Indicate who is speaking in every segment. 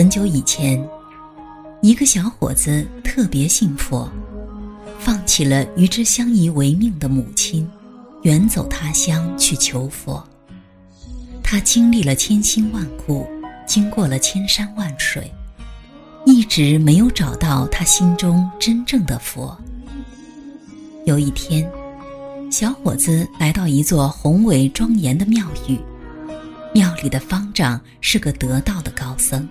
Speaker 1: 很久以前，一个小伙子特别信佛，放弃了与之相依为命的母亲，远走他乡去求佛。他经历了千辛万苦，经过了千山万水，一直没有找到他心中真正的佛。有一天，小伙子来到一座宏伟庄严的庙宇，庙里的方丈是个得道的高僧。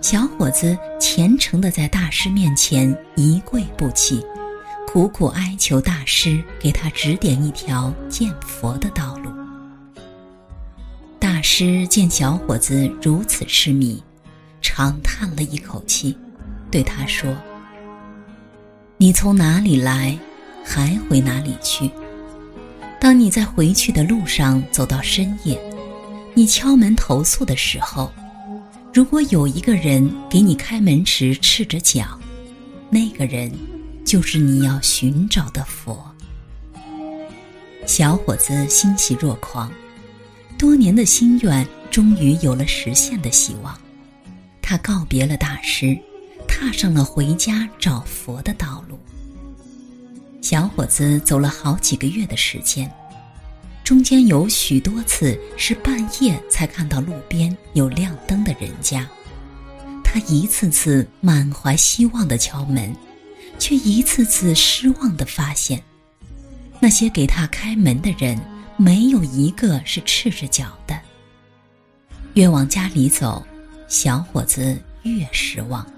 Speaker 1: 小伙子虔诚地在大师面前一跪不起，苦苦哀求大师给他指点一条见佛的道路。大师见小伙子如此痴迷，长叹了一口气，对他说：“你从哪里来？”还回哪里去？当你在回去的路上走到深夜，你敲门投诉的时候，如果有一个人给你开门时赤着脚，那个人就是你要寻找的佛。小伙子欣喜若狂，多年的心愿终于有了实现的希望。他告别了大师，踏上了回家找佛的道路。小伙子走了好几个月的时间，中间有许多次是半夜才看到路边有亮灯的人家。他一次次满怀希望的敲门，却一次次失望的发现，那些给他开门的人没有一个是赤着脚的。越往家里走，小伙子越失望，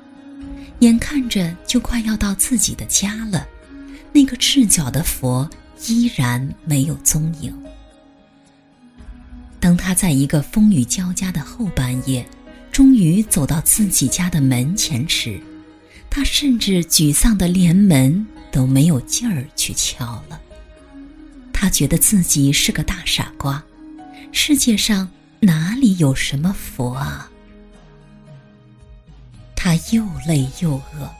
Speaker 1: 眼看着就快要到自己的家了。那个赤脚的佛依然没有踪影。他在一个风雨交加的后半夜，终于走到自己家的门前时，他甚至沮丧的连门都没有劲儿去敲了。他觉得自己是个大傻瓜，世界上哪里有什么佛啊？他又累又饿，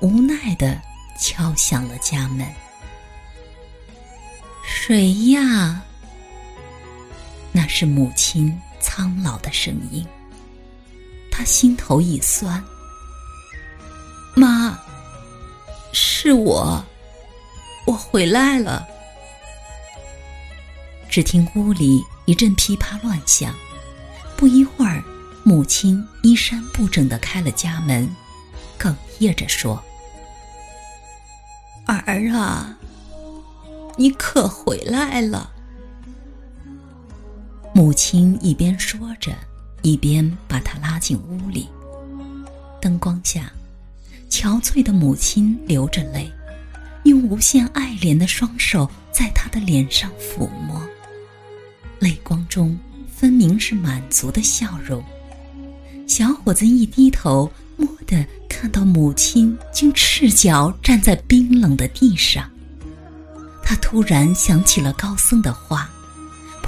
Speaker 1: 无奈的。敲响了家门。谁呀？那是母亲苍老的声音。他心头一酸。妈，是我，我回来了。只听屋里一阵噼啪乱响，不一会儿，母亲衣衫不整的开了家门，哽咽着说。儿啊，你可回来了！母亲一边说着，一边把他拉进屋里。灯光下，憔悴的母亲流着泪，用无限爱怜的双手在他的脸上抚摸，泪光中分明是满足的笑容。小伙子一低头，蓦地。看到母亲竟赤脚站在冰冷的地上，他突然想起了高僧的话，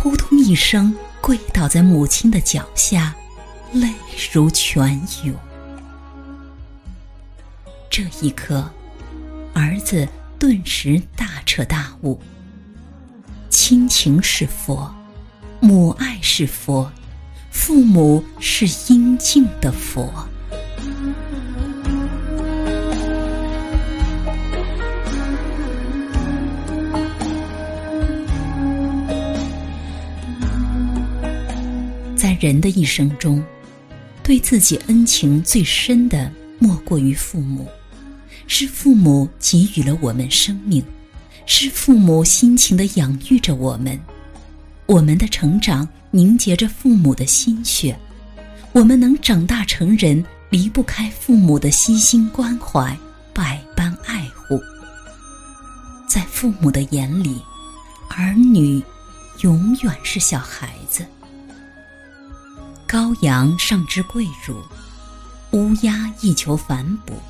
Speaker 1: 扑通一声跪倒在母亲的脚下，泪如泉涌。这一刻，儿子顿时大彻大悟：亲情是佛，母爱是佛，父母是应敬的佛。人的一生中，对自己恩情最深的莫过于父母，是父母给予了我们生命，是父母辛勤的养育着我们，我们的成长凝结着父母的心血，我们能长大成人，离不开父母的悉心关怀、百般爱护。在父母的眼里，儿女永远是小孩子。羔羊尚知跪乳，乌鸦亦求反哺。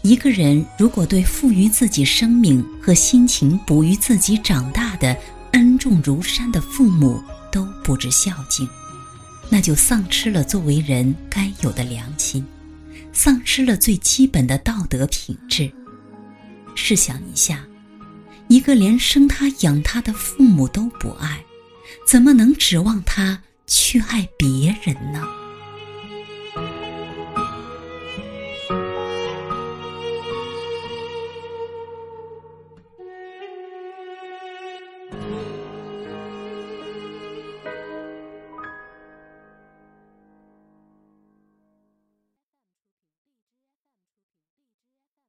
Speaker 1: 一个人如果对赋予自己生命和辛勤哺育自己长大的恩重如山的父母都不知孝敬，那就丧失了作为人该有的良心，丧失了最基本的道德品质。试想一下，一个连生他养他的父母都不爱，怎么能指望他？去爱别人呢？